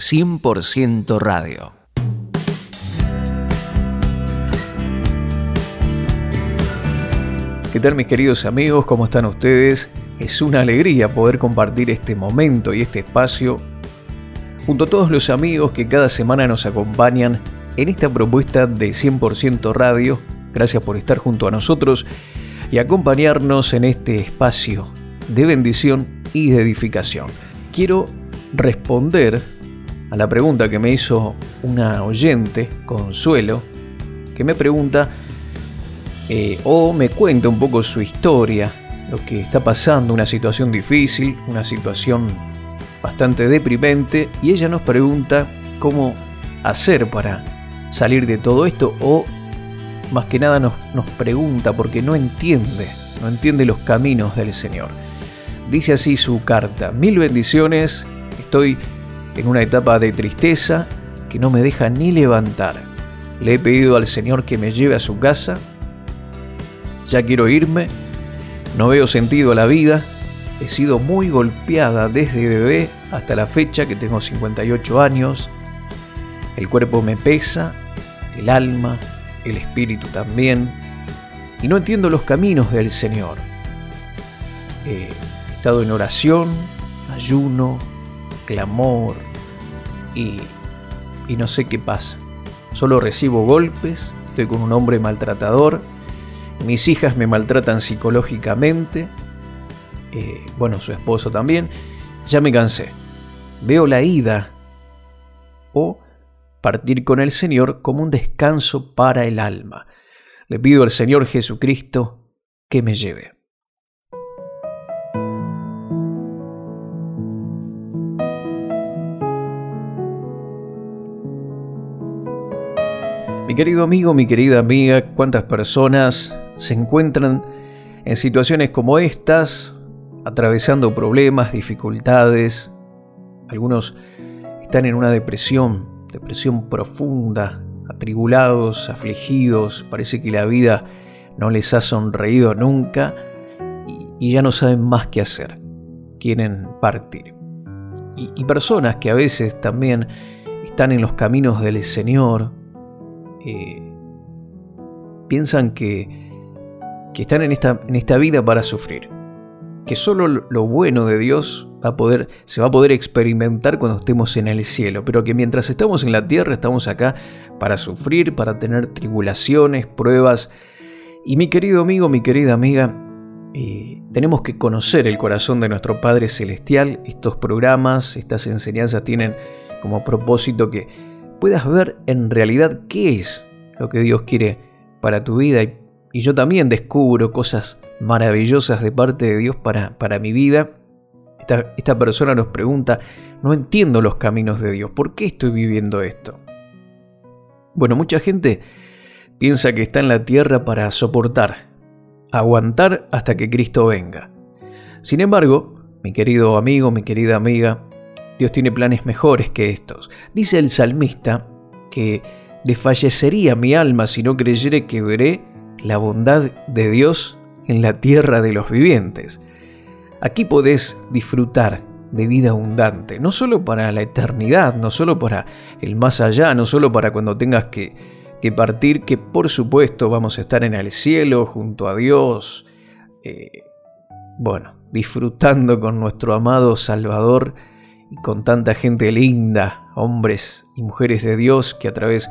100% radio. ¿Qué tal mis queridos amigos? ¿Cómo están ustedes? Es una alegría poder compartir este momento y este espacio junto a todos los amigos que cada semana nos acompañan en esta propuesta de 100% radio. Gracias por estar junto a nosotros y acompañarnos en este espacio de bendición y de edificación. Quiero responder a la pregunta que me hizo una oyente, Consuelo, que me pregunta eh, o me cuenta un poco su historia, lo que está pasando, una situación difícil, una situación bastante deprimente, y ella nos pregunta cómo hacer para salir de todo esto o más que nada nos, nos pregunta porque no entiende, no entiende los caminos del Señor. Dice así su carta, mil bendiciones, estoy en una etapa de tristeza que no me deja ni levantar. Le he pedido al Señor que me lleve a su casa. Ya quiero irme. No veo sentido a la vida. He sido muy golpeada desde bebé hasta la fecha que tengo 58 años. El cuerpo me pesa, el alma, el espíritu también. Y no entiendo los caminos del Señor. He estado en oración, ayuno, clamor y, y no sé qué pasa. Solo recibo golpes, estoy con un hombre maltratador, mis hijas me maltratan psicológicamente, eh, bueno, su esposo también, ya me cansé. Veo la ida o partir con el Señor como un descanso para el alma. Le pido al Señor Jesucristo que me lleve. Mi querido amigo, mi querida amiga, ¿cuántas personas se encuentran en situaciones como estas, atravesando problemas, dificultades? Algunos están en una depresión, depresión profunda, atribulados, afligidos, parece que la vida no les ha sonreído nunca y, ya no saben más qué hacer, quieren partir. Y, y personas que a veces también están en los caminos del Señor, eh, piensan que, que están en esta, en esta vida para sufrir. Que solo lo bueno de Dios va poder, se va a poder experimentar cuando estemos en el cielo, pero que mientras estamos en la tierra estamos acá para sufrir, para tener tribulaciones, pruebas. Y mi querido amigo, mi querida amiga, eh, tenemos que conocer el corazón de nuestro Padre Celestial. Estos programas, estas enseñanzas tienen como propósito que puedas ver en realidad qué es lo que Dios quiere para tu vida. Y, yo también descubro cosas maravillosas de parte de Dios para, para mi vida. Esta, esta persona nos pregunta, no entiendo los caminos de Dios, ¿por qué estoy viviendo esto? Bueno, mucha gente piensa que está en la tierra para soportar, aguantar hasta que Cristo venga. Sin embargo, mi querido amigo, mi querida amiga, Dios tiene planes mejores que estos. Dice el salmista que desfallecería mi alma si no creyere que veré la bondad de Dios en la tierra de los vivientes. Aquí podés disfrutar de vida abundante, no solo para la eternidad, no solo para el más allá, no solo para cuando tengas que, que partir, que por supuesto vamos a estar en el cielo junto a Dios, eh, bueno, disfrutando con nuestro amado Salvador, y con tanta gente linda, hombres y mujeres de Dios que a través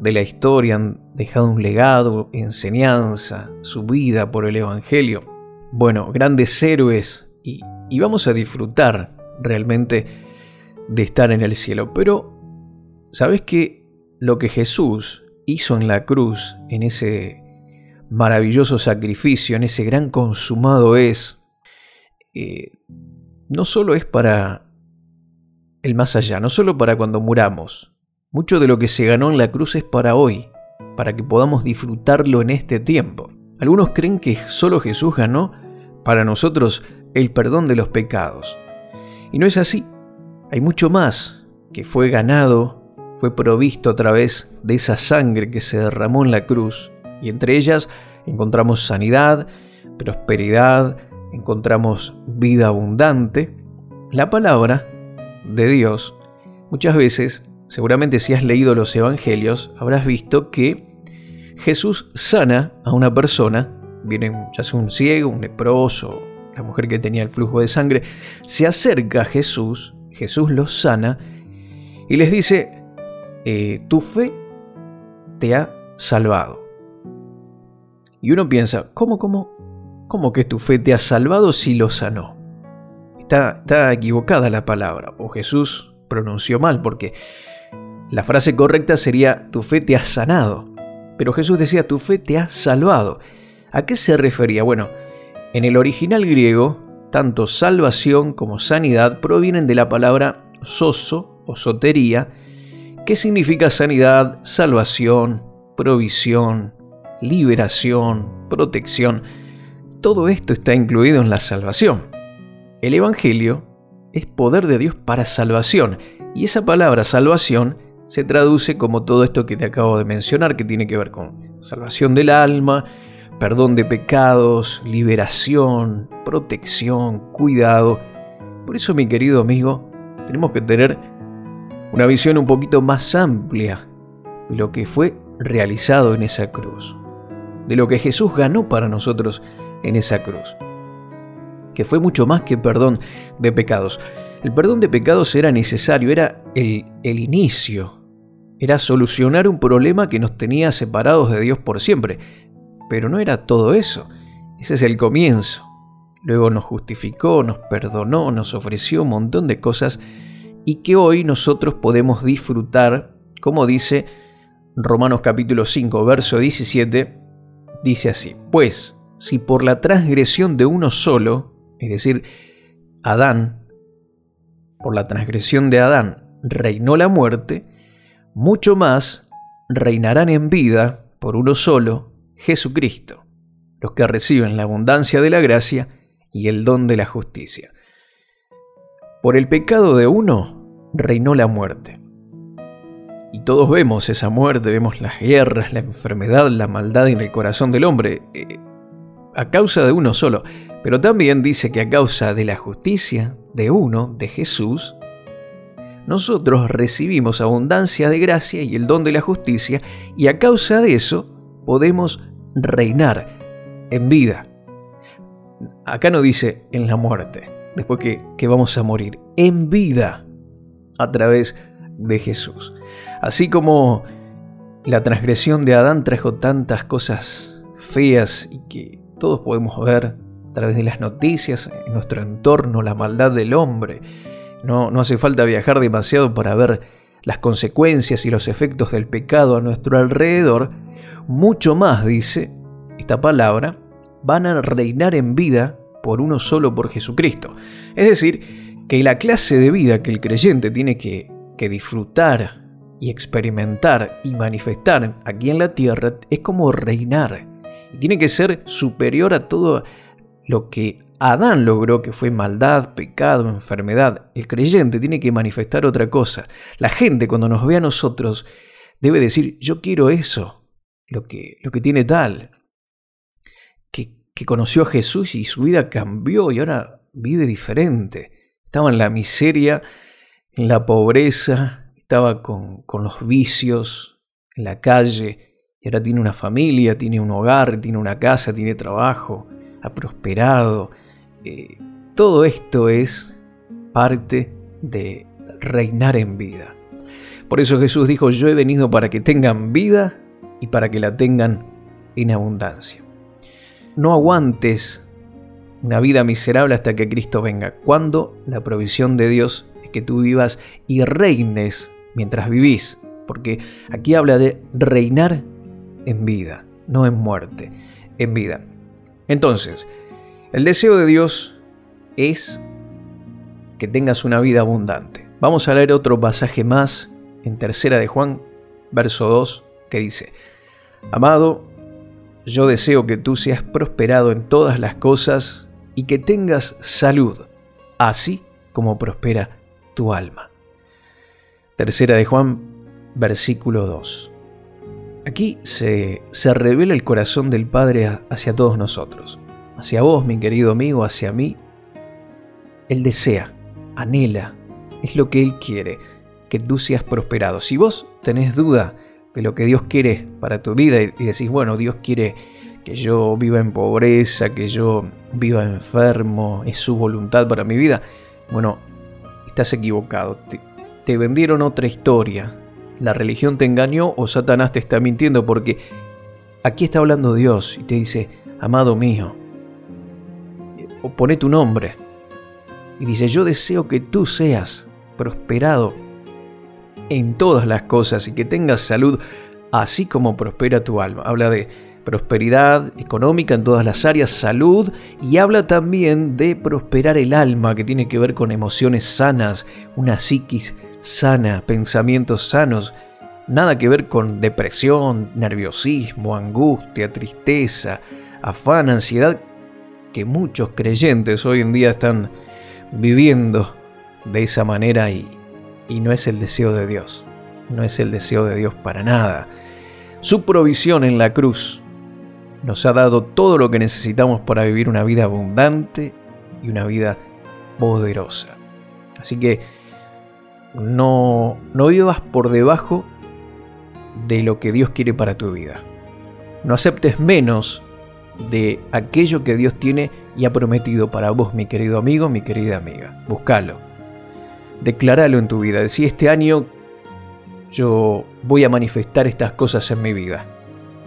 de la historia han dejado un legado, enseñanza, su vida por el Evangelio. Bueno, grandes héroes y, y vamos a disfrutar realmente de estar en el cielo. Pero, ¿sabes que lo que Jesús hizo en la cruz, en ese maravilloso sacrificio, en ese gran consumado es, eh, no solo es para el más allá, no solo para cuando muramos. Mucho de lo que se ganó en la cruz es para hoy, para que podamos disfrutarlo en este tiempo. Algunos creen que solo Jesús ganó para nosotros el perdón de los pecados. Y no es así. Hay mucho más que fue ganado, fue provisto a través de esa sangre que se derramó en la cruz. Y entre ellas encontramos sanidad, prosperidad, encontramos vida abundante. La palabra de Dios Muchas veces, seguramente si has leído los evangelios, habrás visto que Jesús sana a una persona, viene ya sea un ciego, un leproso, la mujer que tenía el flujo de sangre, se acerca a Jesús, Jesús los sana y les dice, eh, tu fe te ha salvado. Y uno piensa, ¿cómo, cómo, cómo que tu fe te ha salvado si lo sanó? Está, equivocada la palabra, o Jesús pronunció mal, porque la frase correcta sería, tu fe te ha sanado. Pero Jesús decía, tu fe te ha salvado. ¿A qué se refería? Bueno, en el original griego, tanto salvación como sanidad provienen de la palabra soso o sotería, que significa sanidad, salvación, provisión, liberación, protección. Todo esto está incluido en la salvación. El Evangelio es poder de Dios para salvación y esa palabra salvación se traduce como todo esto que te acabo de mencionar, que tiene que ver con salvación del alma, perdón de pecados, liberación, protección, cuidado. Por eso, mi querido amigo, tenemos que tener una visión un poquito más amplia de lo que fue realizado en esa cruz, de lo que Jesús ganó para nosotros en esa cruz, que fue mucho más que perdón de pecados. El perdón de pecados era necesario, era el, el inicio, era solucionar un problema que nos tenía separados de Dios por siempre, pero no era todo eso, ese es el comienzo. Luego nos justificó, nos perdonó, nos ofreció un montón de cosas y que hoy nosotros podemos disfrutar, como dice Romanos capítulo 5, verso 17, dice así, pues si por la transgresión de uno solo, es decir, Adán, por la transgresión de Adán reinó la muerte, mucho más reinarán en vida por uno solo, Jesucristo, los que reciben la abundancia de la gracia y el don de la justicia. Por el pecado de uno reinó la muerte. Y todos vemos esa muerte, vemos las guerras, la enfermedad, la maldad en el corazón del hombre, eh, a causa de uno solo. Pero también dice que a causa de la justicia de uno, de Jesús, nosotros recibimos abundancia de gracia y el don de la justicia, y a causa de eso podemos reinar en vida. Acá no dice en la muerte, después que, que vamos a morir, en vida a través de Jesús. Así como la transgresión de Adán trajo tantas cosas feas y que todos podemos ver a través de las noticias, en nuestro entorno, la maldad del hombre. No, no hace falta viajar demasiado para ver las consecuencias y los efectos del pecado a nuestro alrededor. Mucho más, dice esta palabra, van a reinar en vida por uno solo por Jesucristo. Es decir, que la clase de vida que el creyente tiene que, que disfrutar y experimentar y manifestar aquí en la tierra es como reinar. Y tiene que ser superior a todo lo que Adán logró, que fue maldad, pecado, enfermedad. El creyente tiene que manifestar otra cosa. La gente cuando nos ve a nosotros debe decir, yo quiero eso, lo que, lo que tiene tal que conoció a Jesús y su vida cambió y ahora vive diferente. Estaba en la miseria, en la pobreza, estaba con, los vicios, en la calle, y ahora tiene una familia, tiene un hogar, tiene una casa, tiene trabajo, ha prosperado. Eh, todo esto es parte de reinar en vida. Por eso Jesús dijo, yo he venido para que tengan vida y para que la tengan en abundancia. No aguantes una vida miserable hasta que Cristo venga, cuando la provisión de Dios es que tú vivas y reines mientras vivís, porque aquí habla de reinar en vida, no en muerte, en vida. Entonces, el deseo de Dios es que tengas una vida abundante. Vamos a leer otro pasaje más en Tercera de Juan, verso 2, que dice, Amado, yo deseo que tú seas prosperado en todas las cosas y que tengas salud, así como prospera tu alma. Tercera de Juan, versículo 2. Aquí se, se revela el corazón del Padre hacia todos nosotros, hacia vos, mi querido amigo, hacia mí. Él desea, anhela, es lo que Él quiere, que tú seas prosperado. Si vos tenés duda de lo que Dios quiere para tu vida y decís, bueno, Dios quiere que yo viva en pobreza, que yo viva enfermo, es su voluntad para mi vida, bueno, estás equivocado. Te, te vendieron otra historia. La religión te engañó o Satanás te está mintiendo porque aquí está hablando Dios y te dice, amado mío, o pone tu nombre. Y dice, yo deseo que tú seas prosperado en todas las cosas y que tengas salud, así como prospera tu alma. Habla de prosperidad económica en todas las áreas, salud y habla también de prosperar el alma, que tiene que ver con emociones sanas, una psiquis sana, pensamientos sanos. Nada que ver con depresión, nerviosismo, angustia, tristeza, afán, ansiedad, que muchos creyentes hoy en día están viviendo de esa manera y, y no es el deseo de Dios. No es el deseo de Dios para nada. Su provisión en la cruz nos ha dado todo lo que necesitamos para vivir una vida abundante y una vida poderosa. Así que no, no vivas por debajo de lo que Dios quiere para tu vida. No aceptes menos de aquello que Dios tiene y ha prometido para vos, mi querido amigo, mi querida amiga. Búscalo. Declaralo en tu vida. Decí, este año yo voy a manifestar estas cosas en mi vida.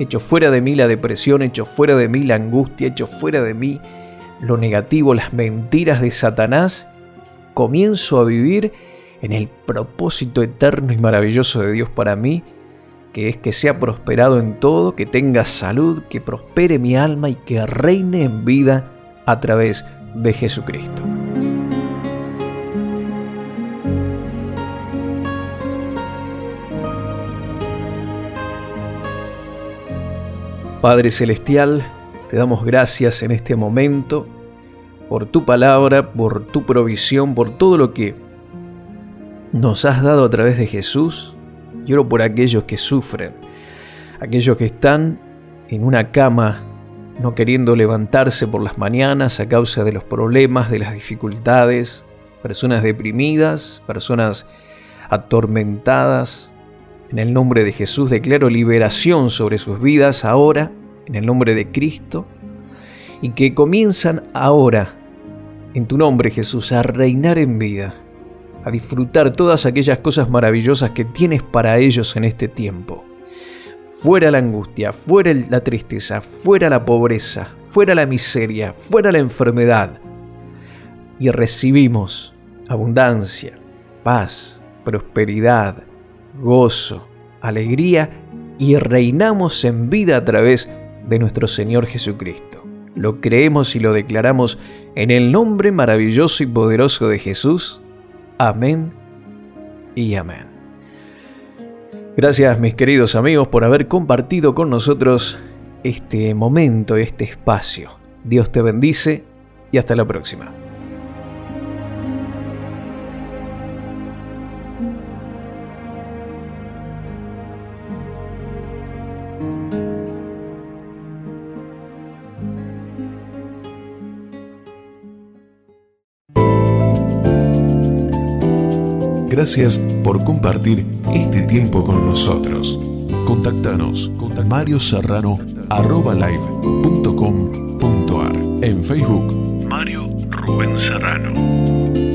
Hecho fuera de mí la depresión, hecho fuera de mí la angustia, hecho fuera de mí lo negativo, las mentiras de Satanás. Comienzo a vivir en el propósito eterno y maravilloso de Dios para mí, que es que sea prosperado en todo, que tenga salud, que prospere mi alma y que reine en vida a través de Jesucristo. Padre Celestial, te damos gracias en este momento por tu palabra, por tu provisión, por todo lo que nos has dado a través de Jesús. Lloro por aquellos que sufren, aquellos que están en una cama no queriendo levantarse por las mañanas a causa de los problemas, de las dificultades, personas deprimidas, personas atormentadas. En el nombre de Jesús declaro liberación sobre sus vidas ahora, en el nombre de Cristo, y que comienzan ahora, en tu nombre Jesús, a reinar en vida a disfrutar todas aquellas cosas maravillosas que tienes para ellos en este tiempo. Fuera la angustia, fuera la tristeza, fuera la pobreza, fuera la miseria, fuera la enfermedad. Y recibimos abundancia, paz, prosperidad, gozo, alegría y reinamos en vida a través de nuestro Señor Jesucristo. Lo creemos y lo declaramos en el nombre maravilloso y poderoso de Jesús. Amén y amén. Gracias mis queridos amigos por haber compartido con nosotros este momento, este espacio. Dios te bendice y hasta la próxima. Gracias por compartir este tiempo con nosotros. Contactanos con Mario Serrano En Facebook, Mario Rubén Serrano.